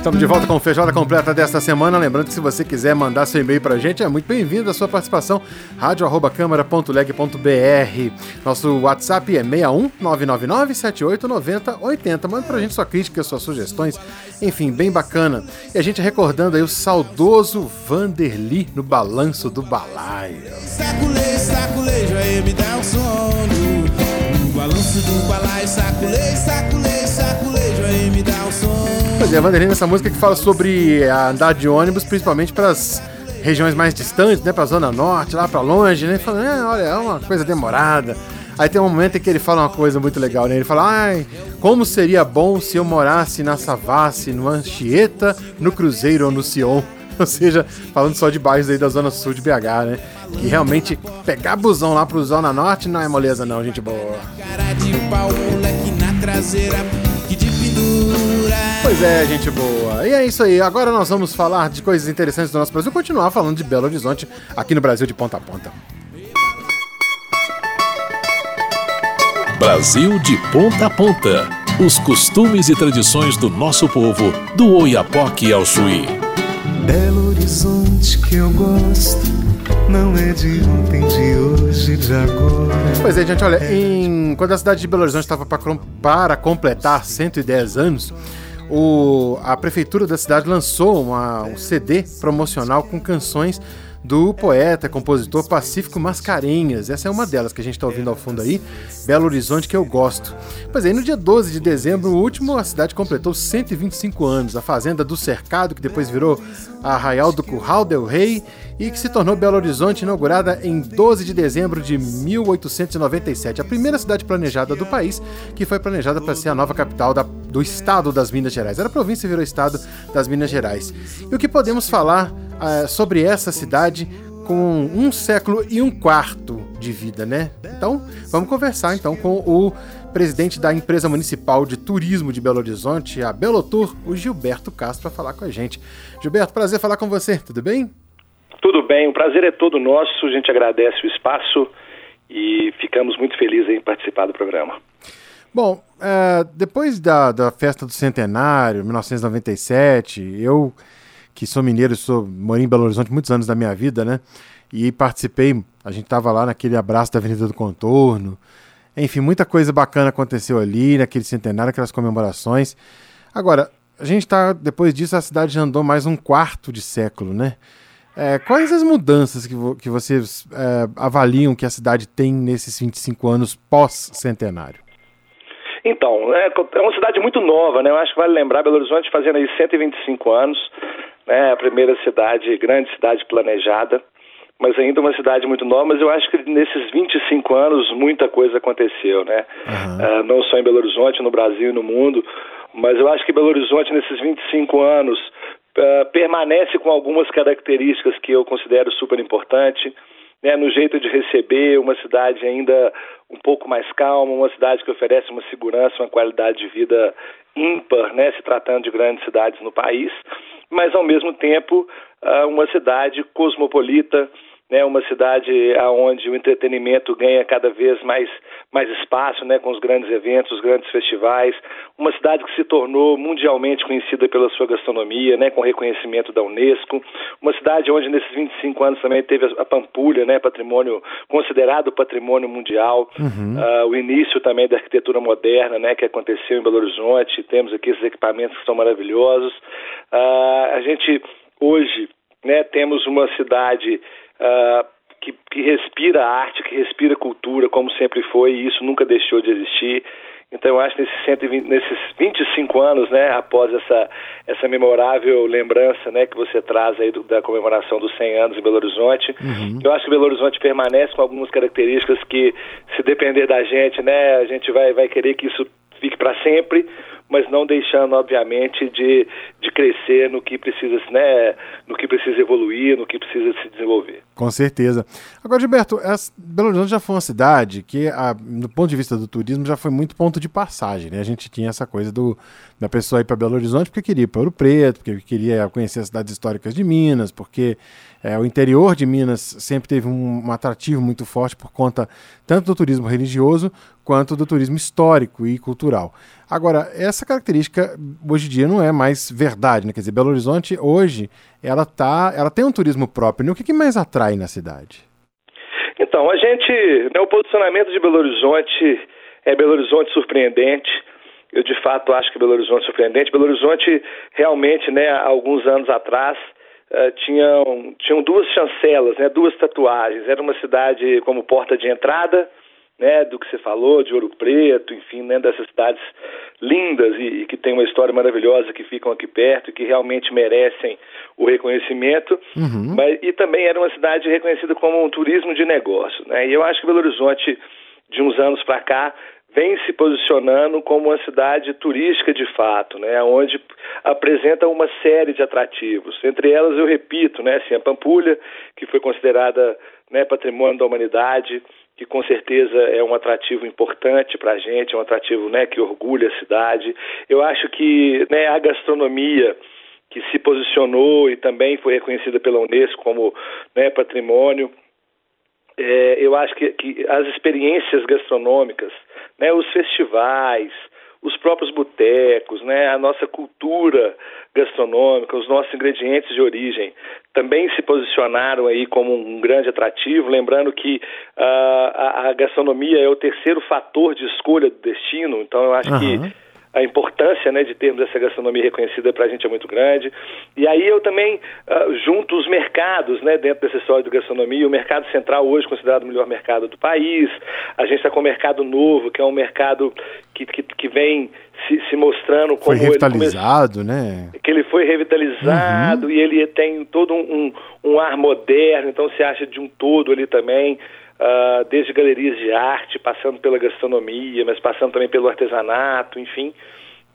Estamos de volta com o Feijoada Completa desta semana. Lembrando que se você quiser mandar seu e-mail para a gente, é muito bem-vindo a sua participação. rádio.câmara.leg.br Nosso WhatsApp é 61 999 7890 80. Manda para a gente sua crítica, suas sugestões. Enfim, bem bacana. E a gente recordando aí o saudoso Vanderly no Balanço do Balaio. Saculei, saculei, já me dá um sono. No balanço do balaio, já me dá um sono. Pois é, a Vanderlei nessa música que fala sobre andar de ônibus, principalmente para as regiões mais distantes, né, para a zona norte, lá para longe, né, falando, é, olha, é uma coisa demorada. Aí tem um momento em que ele fala uma coisa muito legal, né? Ele fala, ai, como seria bom se eu morasse na Savassi, no Anchieta, no Cruzeiro ou no Sion. Ou seja, falando só de bairros aí da zona sul de BH, né? Que realmente pegar busão lá pro Zona Norte não é moleza não, gente boa. Cara de pau, moleque na traseira, Pois é, gente boa. E é isso aí. Agora nós vamos falar de coisas interessantes do nosso Brasil. Continuar falando de Belo Horizonte aqui no Brasil de ponta a ponta. Brasil de ponta a ponta. Os costumes e tradições do nosso povo, do Oiapoque ao Chuí. Belo Horizonte que eu gosto, não é de ontem, de hoje, de agora. Pois é, gente, olha, em... quando a cidade de Belo Horizonte estava para completar 110 anos, o, a prefeitura da cidade lançou uma, um CD promocional com canções do poeta, compositor Pacífico Mascarenhas. Essa é uma delas que a gente está ouvindo ao fundo aí, Belo Horizonte, que eu gosto. Pois aí, no dia 12 de dezembro, o último, a cidade completou 125 anos. A Fazenda do Cercado, que depois virou Arraial do Curral del Rei e que se tornou Belo Horizonte, inaugurada em 12 de dezembro de 1897. A primeira cidade planejada do país, que foi planejada para ser a nova capital da, do estado das Minas Gerais. Era província e virou estado das Minas Gerais. E o que podemos falar uh, sobre essa cidade com um século e um quarto de vida, né? Então, vamos conversar então com o presidente da empresa municipal de turismo de Belo Horizonte, a Belotur, o Gilberto Castro, para falar com a gente. Gilberto, prazer falar com você, tudo bem? Tudo bem, o prazer é todo nosso, a gente agradece o espaço e ficamos muito felizes em participar do programa. Bom, é, depois da, da festa do centenário, 1997, eu que sou mineiro, sou morei em Belo Horizonte muitos anos da minha vida, né? E participei, a gente estava lá naquele abraço da Avenida do Contorno. Enfim, muita coisa bacana aconteceu ali, naquele centenário, aquelas comemorações. Agora, a gente está, depois disso, a cidade já andou mais um quarto de século, né? É, quais as mudanças que, vo que vocês é, avaliam que a cidade tem nesses 25 anos pós-centenário? Então, é, é, uma cidade muito nova, né? Eu acho que vale lembrar, Belo Horizonte fazendo aí 125 anos, né? A primeira cidade, grande cidade planejada, mas ainda uma cidade muito nova, mas eu acho que nesses 25 anos muita coisa aconteceu, né? Uhum. Uh, não só em Belo Horizonte, no Brasil e no mundo, mas eu acho que Belo Horizonte nesses 25 anos uh, permanece com algumas características que eu considero super importante, né? No jeito de receber, uma cidade ainda um pouco mais calma, uma cidade que oferece uma segurança, uma qualidade de vida ímpar, né? Se tratando de grandes cidades no país, mas ao mesmo tempo uh, uma cidade cosmopolita, né, uma cidade onde o entretenimento ganha cada vez mais, mais espaço, né, com os grandes eventos, os grandes festivais, uma cidade que se tornou mundialmente conhecida pela sua gastronomia, né, com reconhecimento da Unesco, uma cidade onde nesses 25 anos também teve a Pampulha, né, patrimônio considerado patrimônio mundial, uhum. uh, o início também da arquitetura moderna, né, que aconteceu em Belo Horizonte, temos aqui esses equipamentos que são maravilhosos, uh, a gente hoje né, temos uma cidade uh, que, que, respira arte, que respira cultura, como sempre foi, e isso nunca deixou de existir. Então, eu acho que nesses, 120, nesses 25 anos, né, após essa, essa memorável lembrança né, que você traz aí do, da comemoração dos 100 anos em Belo Horizonte, uhum. eu acho que Belo Horizonte permanece com algumas características que, se depender da gente, né, a gente vai, vai querer que isso fique para sempre, mas não deixando, obviamente, de, de crescer no que precisa, né, no que precisa evoluir, no que precisa se desenvolver. Com certeza. Agora, Gilberto, Belo Horizonte já foi uma cidade que, a, do ponto de vista do turismo, já foi muito ponto de passagem. Né? A gente tinha essa coisa do, da pessoa ir para Belo Horizonte porque queria ir para Ouro Preto, porque queria conhecer as cidades históricas de Minas, porque é, o interior de Minas sempre teve um, um, atrativo muito forte por conta tanto do turismo religioso quanto do turismo histórico e cultural. Agora, essa característica hoje em dia não é mais verdade, né? Quer dizer, Belo Horizonte hoje ela tá, ela tem um turismo próprio. Né? O que, que mais atrai na cidade? Então, a gente, né, o posicionamento de Belo Horizonte é Belo Horizonte surpreendente. Eu de fato acho que Belo Horizonte é surpreendente. Belo Horizonte realmente, né, há alguns anos atrás uh, tinham, tinham duas chancelas, né, duas tatuagens. Era uma cidade como porta de entrada, né, do que você falou, de Ouro Preto, enfim, né, dessas cidades lindas e, e, que têm uma história maravilhosa, que ficam aqui perto e que realmente merecem o reconhecimento, uhum. mas, e também era uma cidade reconhecida como um turismo de negócio. Né, e eu acho que Belo Horizonte, de uns anos para cá, vem se posicionando como uma cidade turística de fato, né, onde apresenta uma série de atrativos. Entre elas, eu repito, né, assim, a Pampulha, que foi considerada né, patrimônio da humanidade, que com certeza é um atrativo importante para a gente, é um atrativo né, que orgulha a cidade. Eu acho que né, a gastronomia que se posicionou e também foi reconhecida pela Unesco como né, patrimônio, é, eu acho que, que, as experiências gastronômicas, né, os festivais, os próprios botecos, né, a nossa cultura gastronômica, os nossos ingredientes de origem também se posicionaram aí como um grande atrativo, lembrando que uh, a, a, gastronomia é o terceiro fator de escolha do destino, então eu acho uhum. que a importância né, de termos essa gastronomia reconhecida para a gente é muito grande. E aí eu também uh, junto os mercados né, dentro dessa história de gastronomia. O mercado central hoje considerado o melhor mercado do país. A gente está com o mercado novo, que é um mercado que, que, que vem se, se, mostrando como foi revitalizado, né? Que ele foi revitalizado uhum. e ele tem todo um, um, um ar moderno, então se acha de um todo ali também uh, desde galerias de arte, passando pela gastronomia, mas passando também pelo artesanato, enfim,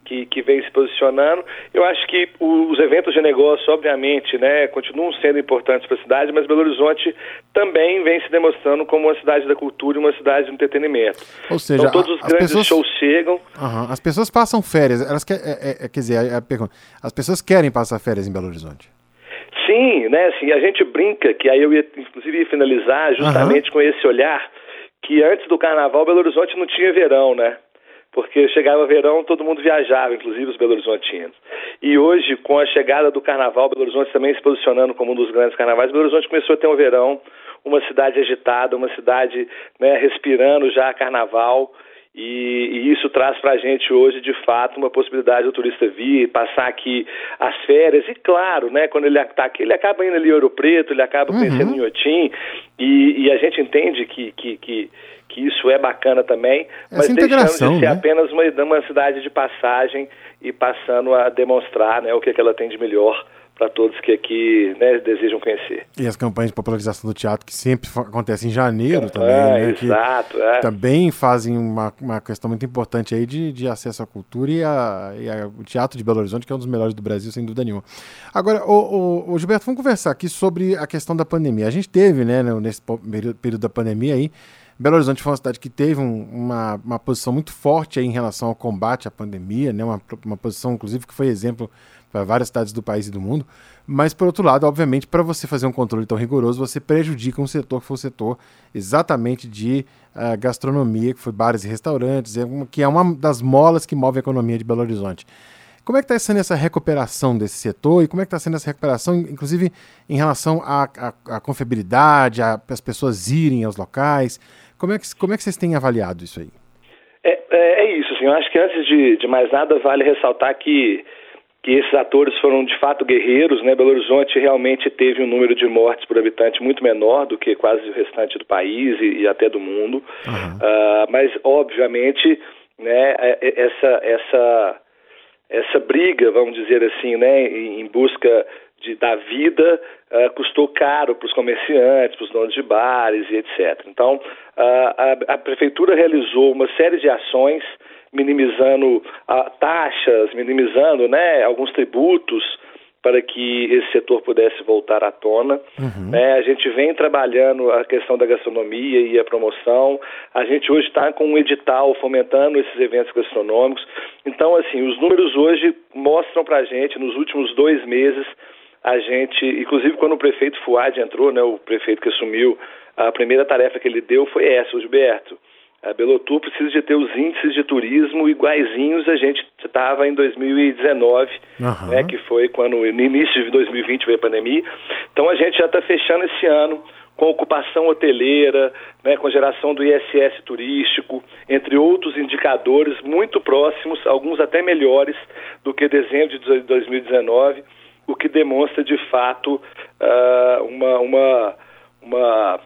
que, que vem se posicionando. Eu acho que os eventos de negócio, obviamente, né, continuam sendo importantes para a cidade, mas Belo Horizonte também vem se demonstrando como uma cidade da cultura e uma cidade do entretenimento. Ou seja, então, todos os grandes pessoas... shows chegam. Uhum. As pessoas passam férias, elas quer, é, é, quer dizer, a, a pergunta, as pessoas querem passar férias em Belo Horizonte? Sim, né? Assim, a gente brinca que aí eu ia, inclusive, ia finalizar justamente uhum. com esse olhar que antes do carnaval Belo Horizonte não tinha verão, né? Porque chegava verão, todo mundo viajava, inclusive os Belo Horizontinos. E hoje, com a chegada do carnaval, Belo Horizonte também se posicionando como um dos grandes carnavais, Belo Horizonte começou a ter um verão, uma cidade agitada, uma cidade né, respirando já carnaval. E, e, isso traz para a gente hoje, de fato, uma possibilidade do turista vir, passar aqui as férias. E claro, né, quando ele está aqui, ele acaba indo ali em Ouro Preto, ele acaba uhum. conhecendo Inhotim, e, e a gente entende que, que, que, que, isso é bacana também, mas deixando de ser né? apenas uma, uma cidade de passagem e passando a demonstrar né, o que, é que ela tem de melhor para todos que aqui né, desejam conhecer. E as campanhas de popularização do teatro, que sempre acontecem em janeiro também, né? Exato, é. Também fazem uma, uma questão muito importante aí de, de acesso à cultura e, a, e a, o Teatro de Belo Horizonte, que é um dos melhores do Brasil, sem dúvida nenhuma. Agora, o, o, o Gilberto, vamos conversar aqui sobre a questão da pandemia. A gente teve, né, nesse período da pandemia aí, Belo Horizonte foi uma cidade que teve um, uma, uma posição muito forte em relação ao combate à pandemia, né? uma, uma posição, inclusive, que foi exemplo para várias cidades do país e do mundo. Mas, por outro lado, obviamente, para você fazer um controle tão rigoroso, você prejudica um setor que foi o setor exatamente de uh, gastronomia, que foi bares e restaurantes, é que é uma das molas que move a economia de Belo Horizonte. Como é que está sendo essa recuperação desse setor e como é que está sendo essa recuperação, inclusive em relação à, à, à confiabilidade, as pessoas irem aos locais? Como é, que, como é que vocês têm avaliado isso aí? É, é, é isso, assim, eu acho que antes de, de mais nada vale ressaltar que que esses atores foram de fato guerreiros, né? Belo Horizonte realmente teve um número de mortes por habitante muito menor do que quase o restante do país e, e até do mundo, uhum. uh, mas obviamente, né? É, é, essa essa essa briga, vamos dizer assim, né? Em busca de, da vida uh, custou caro para os comerciantes, para os donos de bares e etc. Então, uh, a, a, prefeitura realizou uma série de ações minimizando uh, taxas, minimizando né, alguns tributos para que esse setor pudesse voltar à tona. Uhum. É, a gente vem trabalhando a questão da gastronomia e a promoção. A gente hoje está com um edital fomentando esses eventos gastronômicos. Então, assim, os números hoje mostram para a gente, nos últimos dois meses, a gente, inclusive quando o prefeito Fuad entrou, né, o prefeito que assumiu, a primeira tarefa que ele deu foi essa, o Gilberto. A Belotur precisa de ter os índices de turismo iguaizinhos a gente estava em 2019, uhum. né, que foi quando no início de 2020 veio a pandemia. Então a gente já está fechando esse ano com ocupação hoteleira, né, com geração do ISS turístico, entre outros indicadores muito próximos, alguns até melhores do que dezembro de 2019 o que demonstra de fato uh, uma, uma, uma,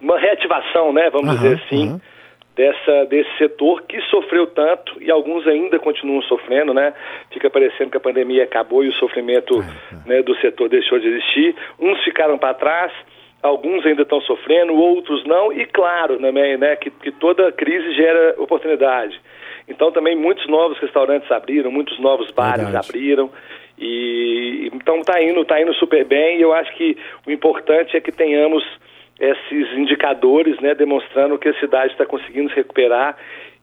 uma reativação, né, vamos uhum, dizer assim, uhum. dessa, desse setor que sofreu tanto e alguns ainda continuam sofrendo, né? Fica parecendo que a pandemia acabou e o sofrimento uhum. né, do setor deixou de existir. Uns ficaram para trás, alguns ainda estão sofrendo, outros não, e claro também, né, que, que toda crise gera oportunidade. Então também muitos novos restaurantes abriram, muitos novos bares Verdade. abriram. E então está indo, tá indo super bem e eu acho que o importante é que tenhamos esses indicadores, né, demonstrando que a cidade está conseguindo se recuperar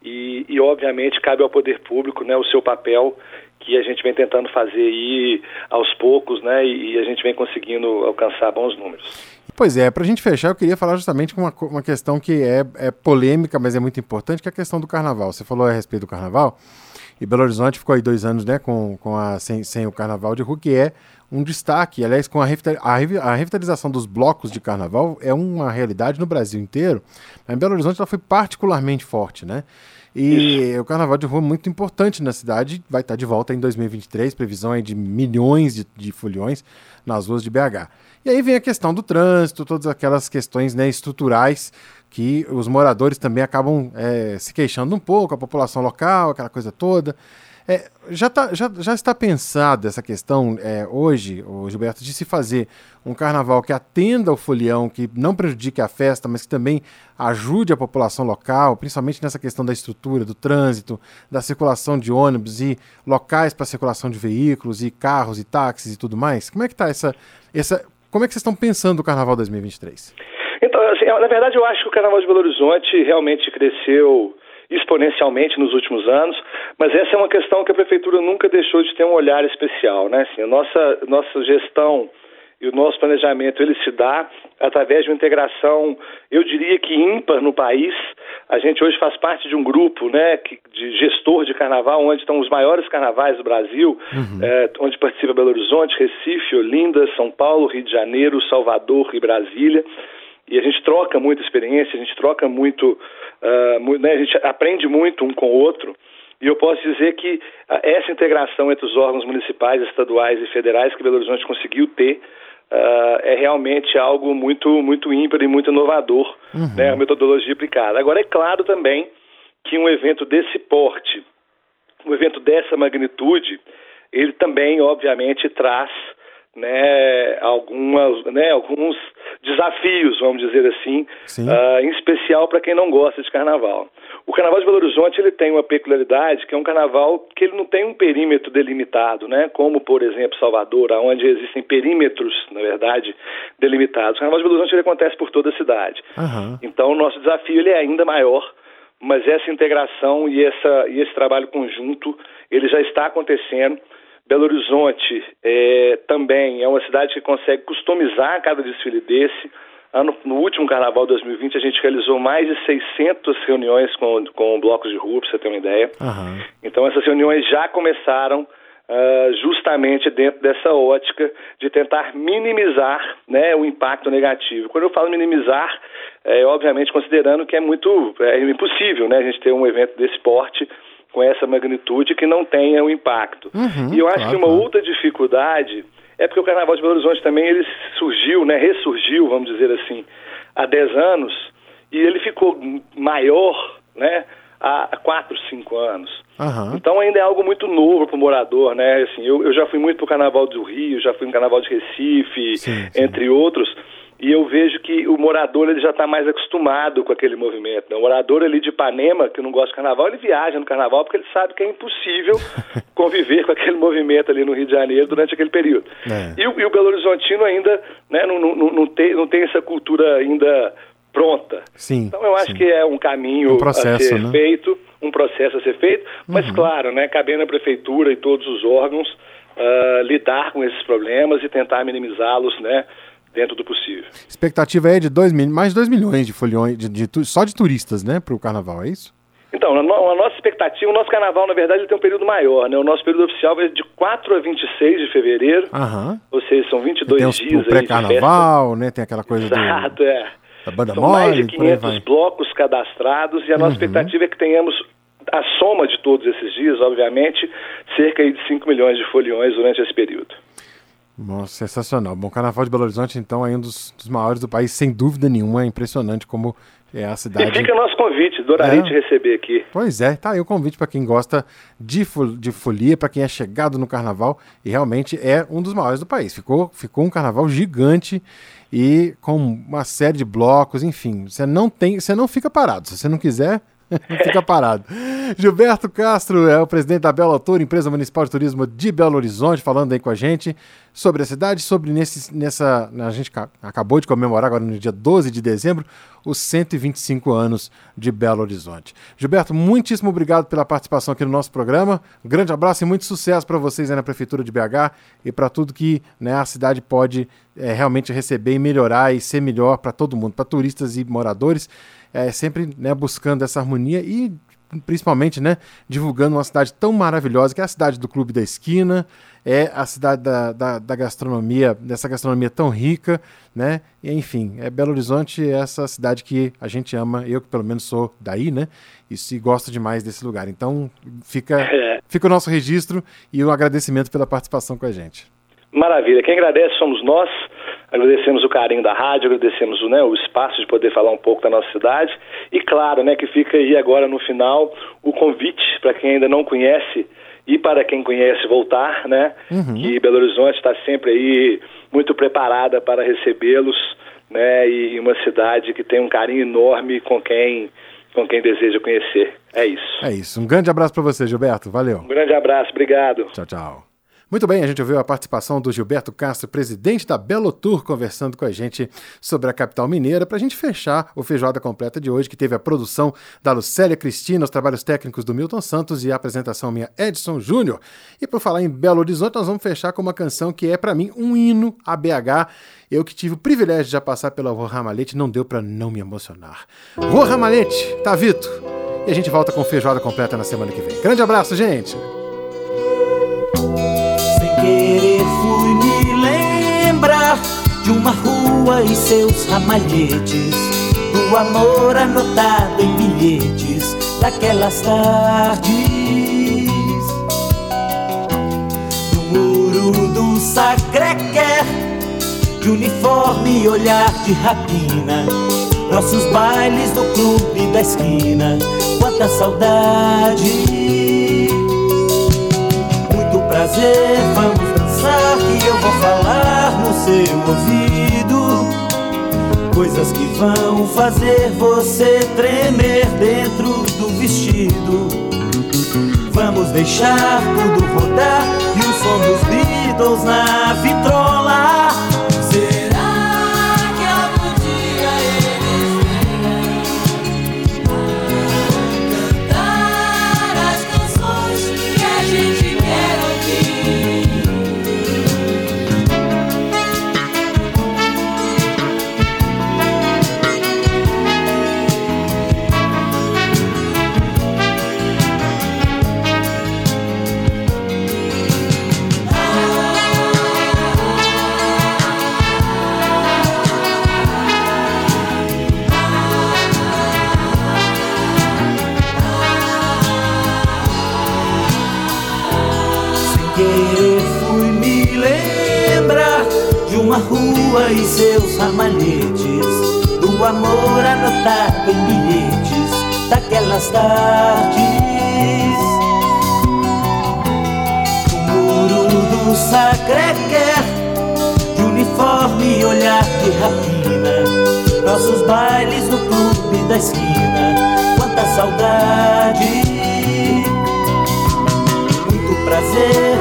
e, e, obviamente cabe ao poder público, né, o seu papel que a gente vem tentando fazer aí aos poucos, né, e, e a gente vem conseguindo alcançar bons números. Pois é, para a gente fechar, eu queria falar justamente com uma, uma questão que é, é polêmica, mas é muito importante, que é a questão do carnaval. Você falou a respeito do carnaval. E Belo Horizonte ficou aí dois anos né, com, com a, sem, sem o carnaval de rua, que é um destaque. Aliás, com a, a, revitalização dos blocos de carnaval é uma realidade no Brasil inteiro, mas em Belo Horizonte ela foi particularmente forte, né? E Isso. o carnaval de rua é muito importante na cidade, vai estar de volta em 2023, previsão é de milhões de, de foliões nas ruas de BH. E aí vem a questão do trânsito, todas aquelas questões né, estruturais que os moradores também acabam é, se queixando um pouco, a população local, aquela coisa toda. É, já, tá, já, já está pensada essa questão é, hoje, o Gilberto, de se fazer um carnaval que atenda o folião, que não prejudique a festa, mas que também ajude a população local, principalmente nessa questão da estrutura, do trânsito, da circulação de ônibus e locais para circulação de veículos e carros e táxis e tudo mais? Como é que está essa, essa. Como é que vocês estão pensando o Carnaval 2023? Então, assim, na verdade, eu acho que o Carnaval de Belo Horizonte realmente cresceu exponencialmente nos últimos anos, mas essa é uma questão que a prefeitura nunca deixou de ter um olhar especial, né? Assim, a nossa nossa gestão e o nosso planejamento ele se dá através de uma integração, eu diria que ímpar no país. A gente hoje faz parte de um grupo, né, de gestor de carnaval, onde estão os maiores carnavais do Brasil, uhum. é, onde participa Belo Horizonte, Recife, Olinda, São Paulo, Rio de Janeiro, Salvador e Brasília e a gente troca muita experiência, a gente troca muito, uh, né, a gente aprende muito um com o outro. E eu posso dizer que uh, essa integração entre os órgãos municipais, estaduais e federais que Belo Horizonte conseguiu ter uh, é realmente algo muito, muito ímpar e muito inovador, uhum. né, a metodologia aplicada. Agora, é claro também que um evento desse porte, um evento dessa magnitude, ele também, obviamente, traz né, algumas, né, alguns desafios, vamos dizer assim, uh, em especial para quem não gosta de carnaval. O Carnaval de Belo Horizonte ele tem uma peculiaridade que é um carnaval que ele não tem um perímetro delimitado, né, como por exemplo Salvador, onde existem perímetros, na verdade, delimitados. O Carnaval de Belo Horizonte ele acontece por toda a cidade. Uhum. Então o nosso desafio ele é ainda maior, mas essa integração e, essa, e esse trabalho conjunto ele já está acontecendo. Belo Horizonte é, também é uma cidade que consegue customizar cada desfile desse. Ano, no último Carnaval 2020, a gente realizou mais de 600 reuniões com, com blocos de rua, para você ter uma ideia. Uhum. Então, essas reuniões já começaram uh, justamente dentro dessa ótica de tentar minimizar né, o impacto negativo. Quando eu falo minimizar, é obviamente considerando que é muito é impossível né, a gente ter um evento desse porte com essa magnitude que não tenha o impacto. Uhum, e eu acho claro, que uma outra dificuldade é porque o Carnaval de Belo Horizonte também ele surgiu, né, ressurgiu, vamos dizer assim, há 10 anos, e ele ficou maior, né, há 4, 5 anos. Aham. Então ainda é algo muito novo para o morador, né? Assim, eu, eu já fui muito para o Carnaval do Rio, já fui no Carnaval de Recife, Sim, sim. entre outros, e eu vejo que o morador ele já está mais acostumado com aquele movimento. Né? O morador ali de Ipanema, que não gosta de Carnaval, ele viaja no Carnaval porque ele sabe que é impossível conviver com aquele movimento ali no Rio de Janeiro durante aquele período. É. E, o, e o Belo Horizontino ainda né, não, não, não, tem, não tem essa cultura ainda pronta. Sim. Então eu acho sim. que é um caminho Um processo, a ser né? feito, um processo a ser feito, mas claro, né, cabendo à prefeitura e todos os órgãos ah, lidar com esses problemas e tentar minimizá-los, né, dentro do possível. Expectativa é de dois, mais de 2 milhões de foliões, de, de tu- só de turistas, né, para o carnaval, é isso? Então, a, no- a nossa expectativa, o nosso carnaval, na verdade, ele tem um período maior, né? O nosso período oficial vai de 4 a 26 de fevereiro, Aham. ou seja, são 22 Tem os, dias o de pré-carnaval, né, tem aquela coisa do, Exato, é. da banda São mais de mole, por aí 500 vai. Uhum. blocos cadastrados e a nossa expectativa é que tenhamos a soma de todos esses dias, obviamente, cerca de 5 milhões de foliões durante esse período. Nossa, sensacional. Bom, Carnaval de Belo Horizonte, então, é um dos, dos maiores do país, sem dúvida nenhuma. É impressionante como é a E cidade. fica nosso convite, adoraria É. te receber aqui. Pois é, tá aí o convite para quem gosta de, fo- de folia, para quem é chegado no carnaval, e realmente é um dos maiores do país. Ficou, ficou um carnaval gigante e com uma série de blocos, enfim. Você não tem, você não fica parado. Se você não quiser, fica parado. Gilberto Castro é o presidente da Belo Autor, empresa municipal de turismo de Belo Horizonte, falando aí com a gente sobre a cidade, sobre nesse, nessa. A gente ca- acabou de comemorar agora no dia 12 de dezembro os 125 anos de Belo Horizonte. Gilberto, muitíssimo obrigado pela participação aqui no nosso programa. Um grande abraço e muito sucesso para vocês aí na Prefeitura de BH e para tudo que né, a cidade pode eh, realmente receber e melhorar e ser melhor para todo mundo, para turistas e moradores, é, sempre né, buscando essa harmonia e principalmente, né, divulgando uma cidade tão maravilhosa que é a cidade do Clube da Esquina, é a cidade da, da, da gastronomia, dessa gastronomia tão rica, né, e, enfim, é Belo Horizonte é essa cidade que a gente ama, eu que pelo menos sou daí, né, e se gosto demais desse lugar. Então, fica, É. fica o nosso registro e o agradecimento pela participação com a gente. Maravilha. Quem agradece somos nós. Agradecemos o carinho da rádio, agradecemos né, o espaço de poder falar um pouco da nossa cidade. E claro, né, que fica aí agora no final o convite para quem ainda não conhece e para quem conhece voltar, né? Que Belo Horizonte está sempre aí muito preparada para recebê-los, né? E uma cidade que tem um carinho enorme com quem com quem deseja conhecer. É isso. É isso. Um grande abraço para você, Gilberto. Valeu. Um grande abraço, obrigado. Tchau, tchau. Muito bem, a gente ouviu a participação do Gilberto Castro, presidente da Belo Tour, conversando com a gente sobre a capital mineira, para a gente fechar o Feijoada Completa de hoje, que teve a produção da Lucélia Cristina, os trabalhos técnicos do Milton Santos e a apresentação minha Edson Júnior. E por falar em Belo Horizonte, nós vamos fechar com uma canção que é, para mim, um hino a BH. Eu que tive o privilégio de já passar pela Rua Ramalhete, não deu para não me emocionar. Rua Ramalhete, Tavito. E a gente volta com Feijoada Completa na semana que vem. Grande abraço, gente! Lembrar de uma rua e seus ramalhetes, do amor anotado em bilhetes daquelas tardes. No muro do Sacré-Cœur, de uniforme e olhar de rapina, nossos bailes no clube da esquina, quanta saudade. Muito prazer, vamos dançar que eu vou falar no seu ouvido. Coisas que vão fazer você tremer dentro do vestido. Vamos deixar tudo rodar e o som dos Beatles na vitrola. E seus ramalhetes, do amor anotado em bilhetes daquelas tardes. No muro do Sacré-Cœur, de uniforme e olhar de rapina. Nossos bailes no clube da esquina, quanta saudade. Muito prazer,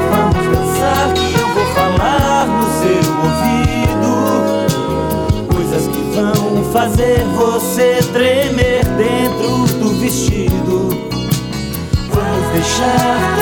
fazer você tremer dentro do vestido. Vamos deixar